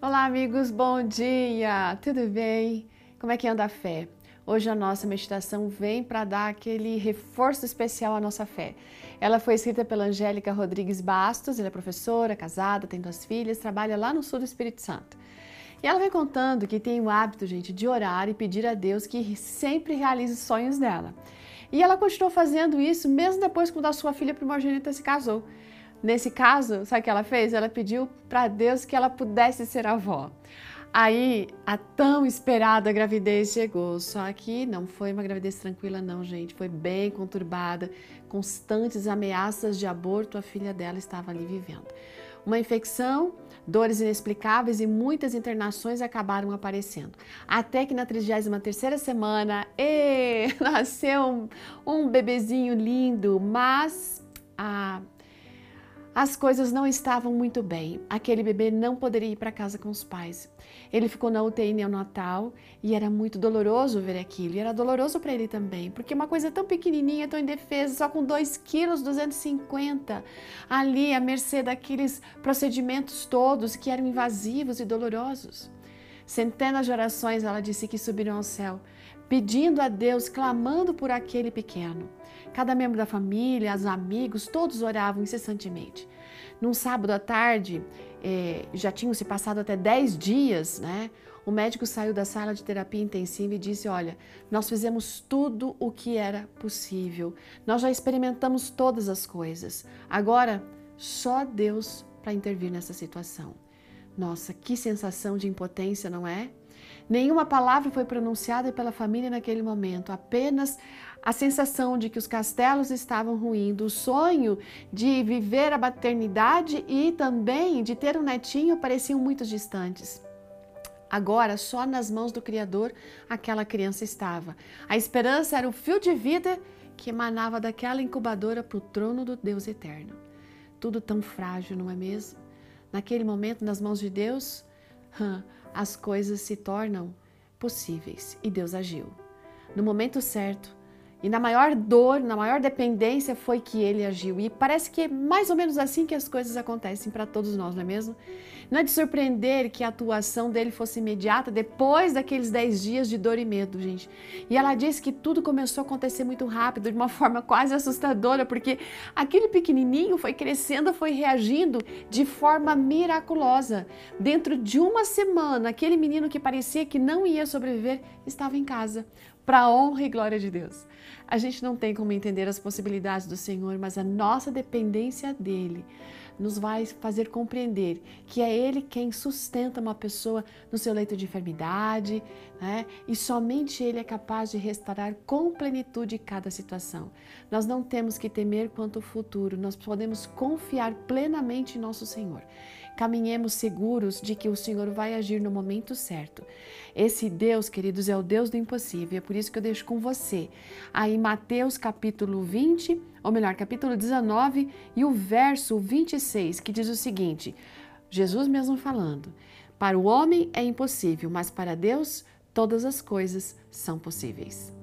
Olá, amigos, bom dia! Tudo bem? Como é que anda a fé? Hoje a nossa meditação vem para dar aquele reforço especial à nossa fé. Ela foi escrita pela Angélica Rodrigues Bastos, ela é professora, casada, tem duas filhas, trabalha lá no sul do Espírito Santo. E ela vem contando que tem o hábito, gente, de orar e pedir a Deus que sempre realize os sonhos dela. E ela continuou fazendo isso mesmo depois quando a sua filha primogênita se casou. Nesse caso, sabe o que ela fez? Ela pediu para Deus que ela pudesse ser avó. Aí a tão esperada gravidez chegou, só que não foi uma gravidez tranquila, não, gente. Foi bem conturbada, constantes ameaças de aborto a filha dela estava ali vivendo. Uma infecção, dores inexplicáveis e muitas internações acabaram aparecendo. Até que na 33 semana, e, nasceu um, um bebezinho lindo, mas a as coisas não estavam muito bem. Aquele bebê não poderia ir para casa com os pais. Ele ficou na UTI neonatal e era muito doloroso ver aquilo. E era doloroso para ele também, porque uma coisa tão pequenininha, tão indefesa, só com 2 quilos 250, ali à mercê daqueles procedimentos todos que eram invasivos e dolorosos. Centenas de orações ela disse que subiram ao céu, pedindo a Deus, clamando por aquele pequeno. Cada membro da família, os amigos, todos oravam incessantemente. Num sábado à tarde, eh, já tinham se passado até 10 dias, né? O médico saiu da sala de terapia intensiva e disse: Olha, nós fizemos tudo o que era possível, nós já experimentamos todas as coisas. Agora, só Deus para intervir nessa situação. Nossa, que sensação de impotência, não é? Nenhuma palavra foi pronunciada pela família naquele momento, apenas a sensação de que os castelos estavam ruindo, o sonho de viver a maternidade e também de ter um netinho pareciam muito distantes. Agora, só nas mãos do Criador aquela criança estava. A esperança era o fio de vida que emanava daquela incubadora para o trono do Deus eterno. Tudo tão frágil, não é mesmo? Naquele momento, nas mãos de Deus, as coisas se tornam possíveis e Deus agiu. No momento certo, e na maior dor, na maior dependência foi que ele agiu. E parece que é mais ou menos assim que as coisas acontecem para todos nós, não é mesmo? Não é de surpreender que a atuação dele fosse imediata depois daqueles 10 dias de dor e medo, gente. E ela disse que tudo começou a acontecer muito rápido, de uma forma quase assustadora, porque aquele pequenininho foi crescendo, foi reagindo de forma miraculosa. Dentro de uma semana, aquele menino que parecia que não ia sobreviver estava em casa para a honra e glória de Deus. A gente não tem como entender as possibilidades do Senhor, mas a nossa dependência dele nos vai fazer compreender que é Ele quem sustenta uma pessoa no seu leito de enfermidade, né? e somente Ele é capaz de restaurar com plenitude cada situação. Nós não temos que temer quanto ao futuro, nós podemos confiar plenamente em nosso Senhor caminhemos seguros de que o Senhor vai agir no momento certo. Esse Deus, queridos, é o Deus do impossível. É por isso que eu deixo com você aí Mateus capítulo 20, ou melhor, capítulo 19 e o verso 26, que diz o seguinte: Jesus mesmo falando: Para o homem é impossível, mas para Deus todas as coisas são possíveis.